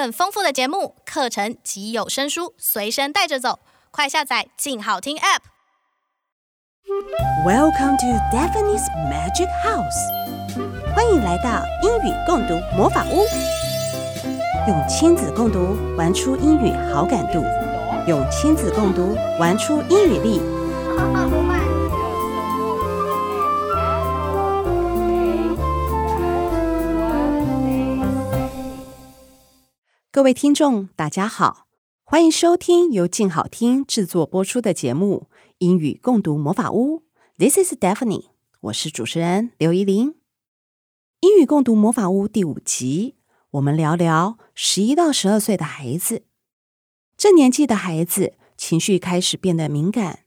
更丰富的节目、课程及有声书随身带着走，快下载“静好听 ”App。Welcome to Daphne's Magic House。欢迎来到英语共读魔法屋。用亲子共读玩出英语好感度，用亲子共读玩出英语力。各位听众，大家好，欢迎收听由静好听制作播出的节目《英语共读魔法屋》。This is Daphne，我是主持人刘怡琳。英语共读魔法屋第五集，我们聊聊十一到十二岁的孩子。这年纪的孩子情绪开始变得敏感，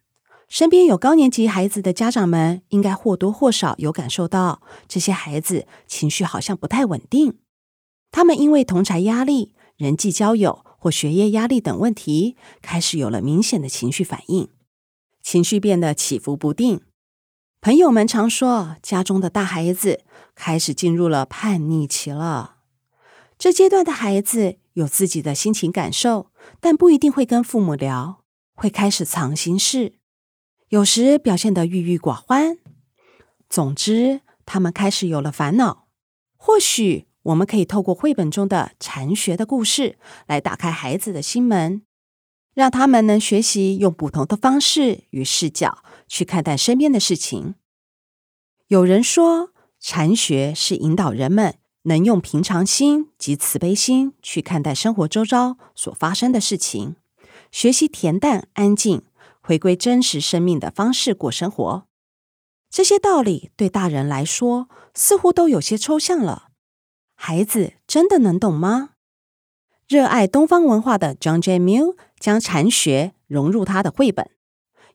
身边有高年级孩子的家长们，应该或多或少有感受到，这些孩子情绪好像不太稳定。他们因为同侪压力，人际交友或学业压力等问题，开始有了明显的情绪反应，情绪变得起伏不定。朋友们常说，家中的大孩子开始进入了叛逆期了。这阶段的孩子有自己的心情感受，但不一定会跟父母聊，会开始藏心事，有时表现得郁郁寡欢。总之，他们开始有了烦恼，或许。我们可以透过绘本中的禅学的故事来打开孩子的心门，让他们能学习用不同的方式与视角去看待身边的事情。有人说，禅学是引导人们能用平常心及慈悲心去看待生活周遭所发生的事情，学习恬淡安静、回归真实生命的方式过生活。这些道理对大人来说似乎都有些抽象了。孩子真的能懂吗？热爱东方文化的 John J. Mu 将禅学融入他的绘本，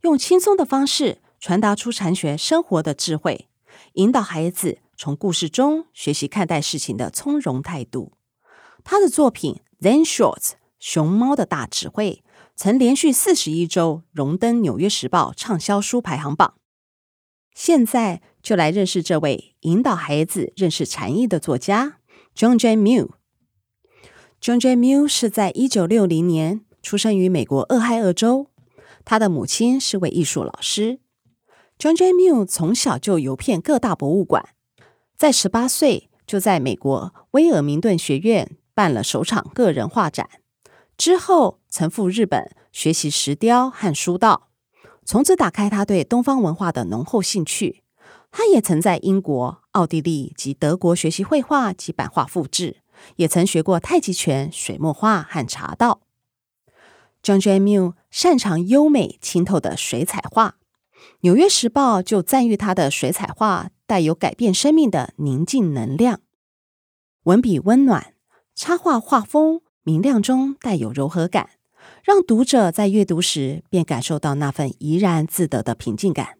用轻松的方式传达出禅学生活的智慧，引导孩子从故事中学习看待事情的从容态度。他的作品《Zen Shorts》熊猫的大智慧曾连续四十一周荣登《纽约时报》畅销书排行榜。现在就来认识这位引导孩子认识禅意的作家。John Jay Mill。John Jay Mill 是在一九六零年出生于美国俄亥俄州，他的母亲是位艺术老师。John Jay Mill 从小就游遍各大博物馆，在十八岁就在美国威尔明顿学院办了首场个人画展，之后曾赴日本学习石雕和书道，从此打开他对东方文化的浓厚兴趣。他也曾在英国、奥地利及德国学习绘画及版画复制，也曾学过太极拳、水墨画和茶道。John j a m i e 擅长优美清透的水彩画，《纽约时报》就赞誉他的水彩画带有改变生命的宁静能量，文笔温暖，插画画风明亮中带有柔和感，让读者在阅读时便感受到那份怡然自得的平静感。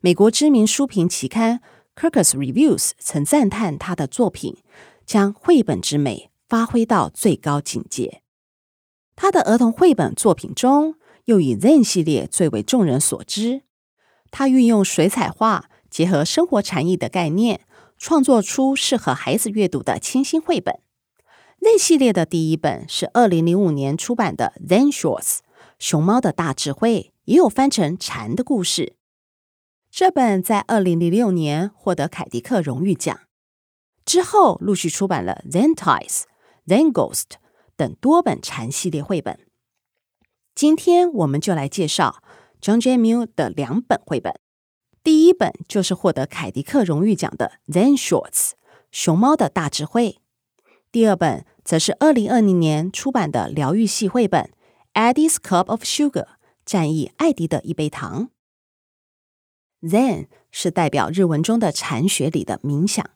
美国知名书评期刊《Kirkus Reviews》曾赞叹他的作品将绘本之美发挥到最高境界。他的儿童绘本作品中，又以 Zen 系列最为众人所知。他运用水彩画结合生活禅意的概念，创作出适合孩子阅读的清新绘本。Zen 系列的第一本是二零零五年出版的《Zen Shorts》，熊猫的大智慧，也有翻成禅的故事。这本在二零零六年获得凯迪克荣誉奖，之后陆续出版了《Zentice》、《Zen Ghost》等多本禅系列绘本。今天我们就来介绍 John J. Mu 的两本绘本。第一本就是获得凯迪克荣誉奖的《Zen Shorts》熊猫的大智慧。第二本则是二零二零年出版的疗愈系绘本《Eddie's Cup of Sugar》战役艾迪的一杯糖。Zen 是代表日文中的禅学里的冥想。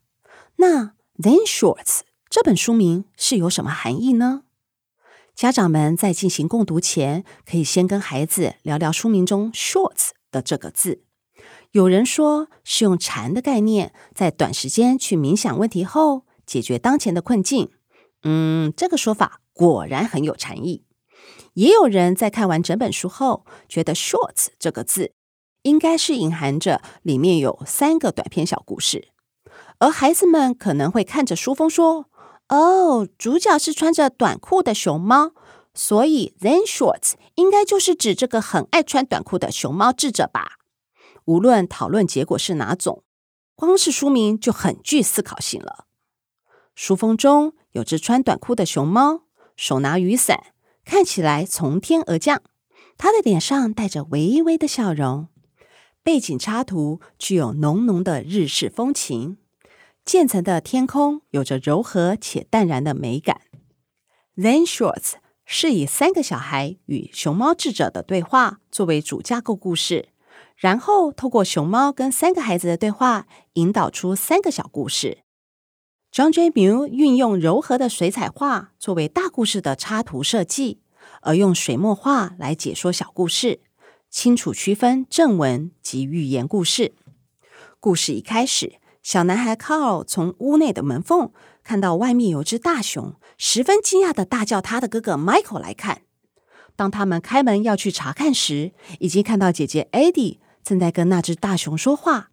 那 Zen Shorts 这本书名是有什么含义呢？家长们在进行共读前，可以先跟孩子聊聊书名中 “shorts” 的这个字。有人说是用禅的概念，在短时间去冥想问题后，解决当前的困境。嗯，这个说法果然很有禅意。也有人在看完整本书后，觉得 “shorts” 这个字。应该是隐含着里面有三个短篇小故事，而孩子们可能会看着书封说：“哦，主角是穿着短裤的熊猫，所以 Then Shorts 应该就是指这个很爱穿短裤的熊猫智者吧？无论讨论结果是哪种，光是书名就很具思考性了。书封中有只穿短裤的熊猫，手拿雨伞，看起来从天而降。他的脸上带着微微的笑容。背景插图具有浓浓的日式风情，渐层的天空有着柔和且淡然的美感。Then Shorts 是以三个小孩与熊猫智者的对话作为主架构故事，然后透过熊猫跟三个孩子的对话，引导出三个小故事。John J. Mule 运用柔和的水彩画作为大故事的插图设计，而用水墨画来解说小故事。清楚区分正文及寓言故事。故事一开始，小男孩 Carl 从屋内的门缝看到外面有只大熊，十分惊讶的大叫他的哥哥 Michael 来看。当他们开门要去查看时，已经看到姐姐 Eddie 正在跟那只大熊说话。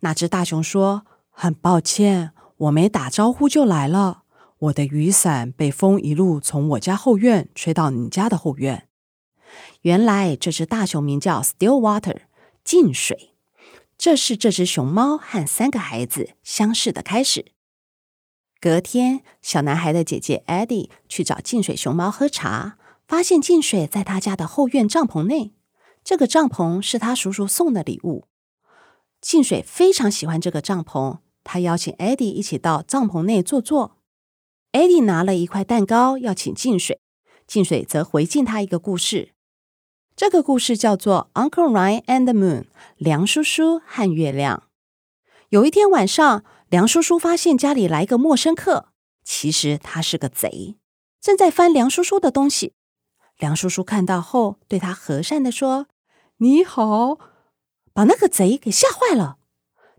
那只大熊说：“很抱歉，我没打招呼就来了。我的雨伞被风一路从我家后院吹到你家的后院。”原来这只大熊名叫 Stillwater，静水。这是这只熊猫和三个孩子相识的开始。隔天，小男孩的姐姐 Eddie 去找静水熊猫喝茶，发现静水在他家的后院帐篷内。这个帐篷是他叔叔送的礼物。静水非常喜欢这个帐篷，他邀请 Eddie 一起到帐篷内坐坐。Eddie 拿了一块蛋糕要请静水，静水则回敬他一个故事。这个故事叫做《Uncle Ryan and the Moon》，梁叔叔和月亮。有一天晚上，梁叔叔发现家里来个陌生客，其实他是个贼，正在翻梁叔叔的东西。梁叔叔看到后，对他和善地说：“你好。”把那个贼给吓坏了。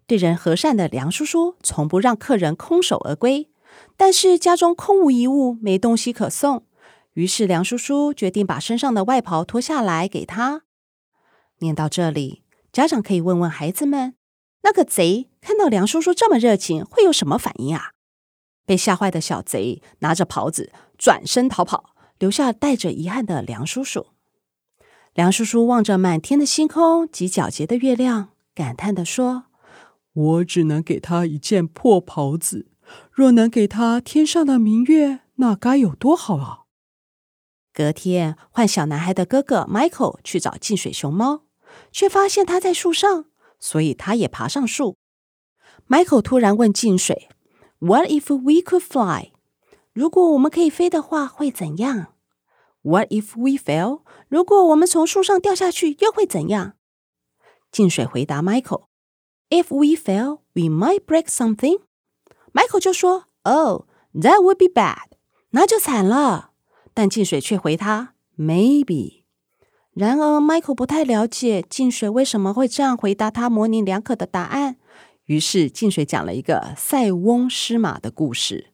对人和善的梁叔叔从不让客人空手而归，但是家中空无一物，没东西可送。于是梁叔叔决定把身上的外袍脱下来给他。念到这里，家长可以问问孩子们：那个贼看到梁叔叔这么热情，会有什么反应啊？被吓坏的小贼拿着袍子转身逃跑，留下带着遗憾的梁叔叔。梁叔叔望着满天的星空及皎洁的月亮，感叹地说：“我只能给他一件破袍子，若能给他天上的明月，那该有多好啊！”隔天，换小男孩的哥哥 Michael 去找静水熊猫，却发现他在树上，所以他也爬上树。Michael 突然问静水：“What if we could fly？” 如果我们可以飞的话，会怎样？“What if we fell？” 如果我们从树上掉下去，又会怎样？静水回答 Michael：“If we fell, we might break something。” Michael 就说：“Oh, that would be bad。”那就惨了。但静水却回他 “maybe”。然而，Michael 不太了解静水为什么会这样回答他模棱两可的答案。于是，静水讲了一个塞翁失马的故事。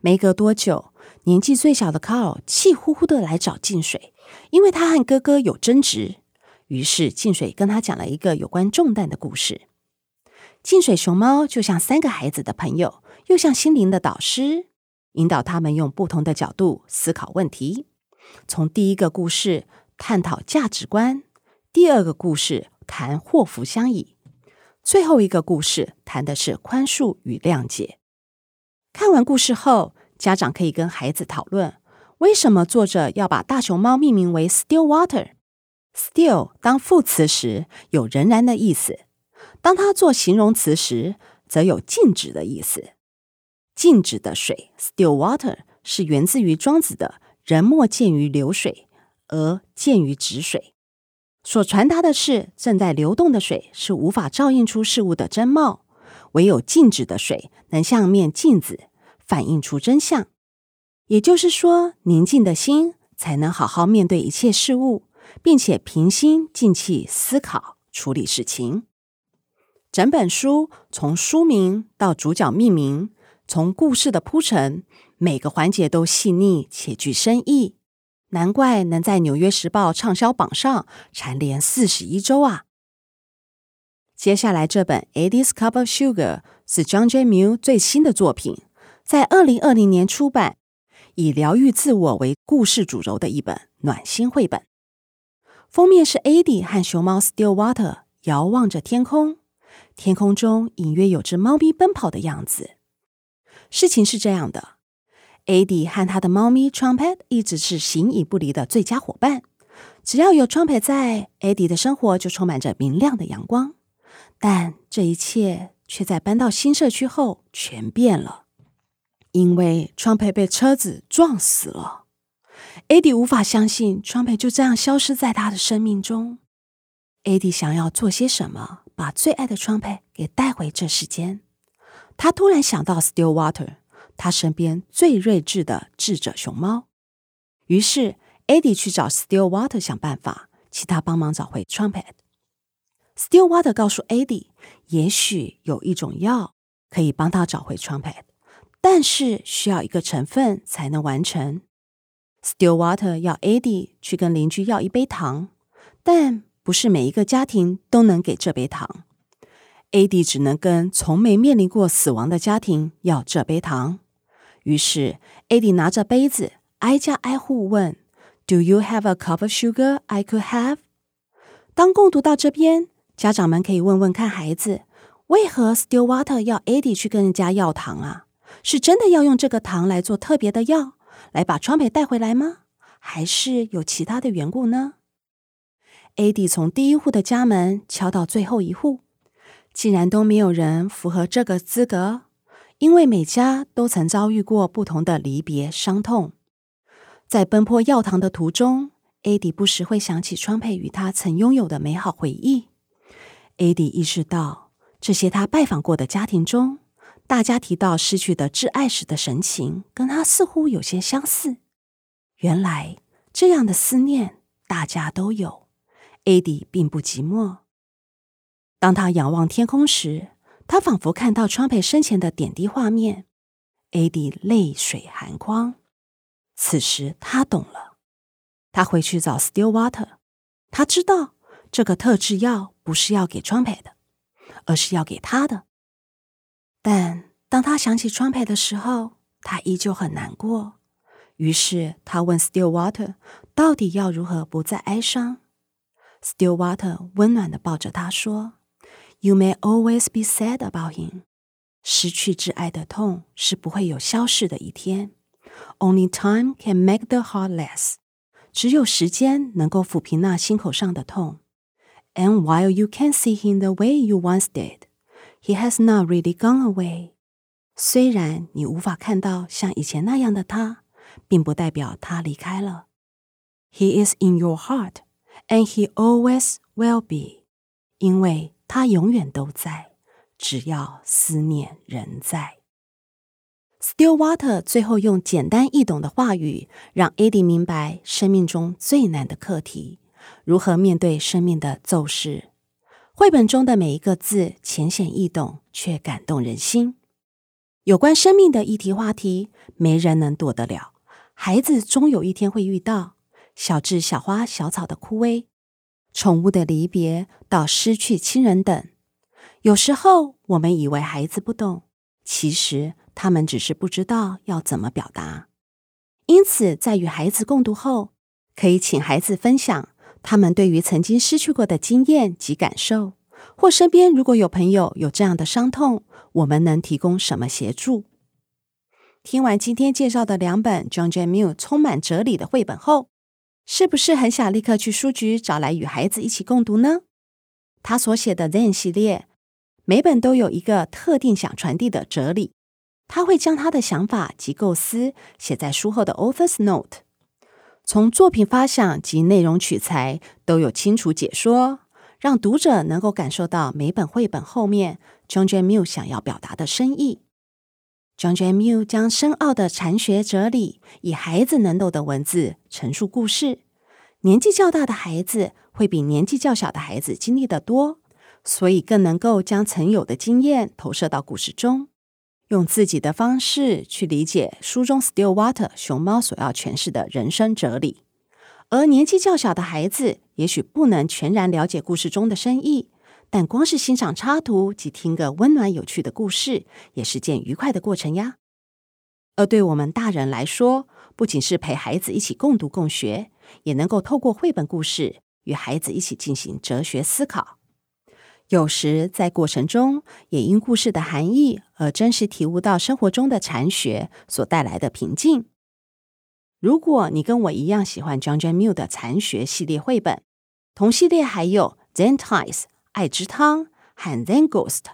没隔多久，年纪最小的 Carl 气呼呼的来找静水，因为他和哥哥有争执。于是，静水跟他讲了一个有关重担的故事。静水熊猫就像三个孩子的朋友，又像心灵的导师。引导他们用不同的角度思考问题。从第一个故事探讨价值观，第二个故事谈祸福相依，最后一个故事谈的是宽恕与谅解。看完故事后，家长可以跟孩子讨论，为什么作者要把大熊猫命名为 Stillwater？Still 当副词时有仍然的意思，当它做形容词时，则有静止的意思。静止的水，still water，是源自于庄子的“人莫见于流水，而见于止水”，所传达的是正在流动的水是无法照映出事物的真貌，唯有静止的水能像面镜子，反映出真相。也就是说，宁静的心才能好好面对一切事物，并且平心静气思考处理事情。整本书从书名到主角命名。从故事的铺陈，每个环节都细腻且具深意，难怪能在《纽约时报》畅销榜上蝉联四十一周啊！接下来这本《Eddie's Cup of Sugar》是 John J. Mule 最新的作品，在二零二零年出版，以疗愈自我为故事主轴的一本暖心绘本。封面是 Eddie 和熊猫 Stillwater 遥望着天空，天空中隐约有只猫咪奔跑的样子。事情是这样的：Eddie 和他的猫咪 Trumpet 一直是形影不离的最佳伙伴。只要有 Trumpet 在，Eddie 的生活就充满着明亮的阳光。但这一切却在搬到新社区后全变了，因为 Trumpet 被车子撞死了。Eddie 无法相信 Trumpet 就这样消失在他的生命中。Eddie 想要做些什么，把最爱的 Trumpet 给带回这世间。他突然想到 Stillwater，他身边最睿智的智者熊猫。于是 Eddie 去找 Stillwater 想办法，请他帮忙找回 Trumpet。Stillwater 告诉 Eddie，也许有一种药可以帮他找回 Trumpet，但是需要一个成分才能完成。Stillwater 要 Eddie 去跟邻居要一杯糖，但不是每一个家庭都能给这杯糖。Ad 只能跟从没面临过死亡的家庭要这杯糖。于是 Ad 拿着杯子，挨家挨户问：“Do you have a cup of sugar I could have？” 当共读到这边，家长们可以问问看孩子：为何 Stillwater 要 Ad 去跟人家要糖啊？是真的要用这个糖来做特别的药？来把川美带回来吗？还是有其他的缘故呢？Ad 从第一户的家门敲到最后一户，竟然都没有人符合这个资格，因为每家都曾遭遇过不同的离别伤痛。在奔波药堂的途中艾迪不时会想起 Trumpet 与他曾拥有的美好回忆。艾迪意识到，这些他拜访过的家庭中，大家提到失去的挚爱时的神情，跟他似乎有些相似。原来这样的思念大家都有艾迪并不寂寞。当他仰望天空时，他仿佛看到川培生前的点滴画面，Eddie 泪水含眶。此时他懂了，他回去找 Stillwater，他知道这个特制药不是要给川培的，而是要给他的。但当他想起川培的时候，他依旧很难过。于是他问 Stillwater：“ 到底要如何不再哀伤？”Stillwater 温暖的抱着他说 ：“You may always be sad about him。失去挚爱的痛是不会有消逝的一天。Only time can make the heart less。只有时间能够抚平那心口上的痛。And while you can't see him the way you once did。” He has not really gone away。虽然你无法看到像以前那样的他，并不代表他离开了。He is in your heart, and he always will be。因为 他永远都在，只要思念仍在。Stillwater 最后用简单易懂的话语，让 Adi 明白生命中最难的课题：如何面对生命的骤逝。绘本中的每一个字浅显易懂，却感动人心。有关生命的议题话题，没人能躲得了。孩子终有一天会遇到，小至小花小草的枯萎，宠物的离别，到失去亲人等。有时候我们以为孩子不懂，其实他们只是不知道要怎么表达。因此，在与孩子共读后，可以请孩子分享。他们对于曾经失去过的经验及感受，或身边如果有朋友有这样的伤痛，我们能提供什么协助？听完今天介绍的两本 John J. Mill 充满哲理的绘本后，是不是很想立刻去书局找来与孩子一起共读呢？他所写的 Zen 系列，每本都有一个特定想传递的哲理，他会将他的想法及构思写在书后的 Author's Note。从作品发想及内容取材都有清楚解说，让读者能够感受到每本绘本后面 John J. Mill 想要表达的深意。John jay mu 将深奥的禅学哲理以孩子能懂的文字陈述故事。年纪较大的孩子会比年纪较小的孩子经历的多，所以更能够将曾有的经验投射到故事中。用自己的方式去理解书中 Stillwater 熊猫所要诠释的人生哲理，而年纪较小的孩子也许不能全然了解故事中的深意，但光是欣赏插图及听个温暖有趣的故事，也是件愉快的过程呀。而对我们大人来说，不仅是陪孩子一起共读共学，也能够透过绘本故事与孩子一起进行哲学思考。有时在过程中，也因故事的含义而真实体悟到生活中的禅学所带来的平静。如果你跟我一样喜欢 John John Mill 的禅学系列绘本，同系列还有 Zen Times 爱之汤和 Zen Ghost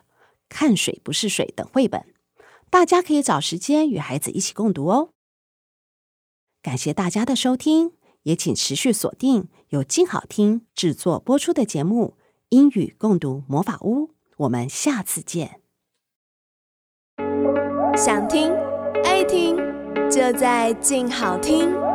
看水不是水等绘本，大家可以找时间与孩子一起共读哦。感谢大家的收听，也请持续锁定由静好听制作播出的节目。英语共读魔法屋，我们下次见。想听爱听，就在静好听。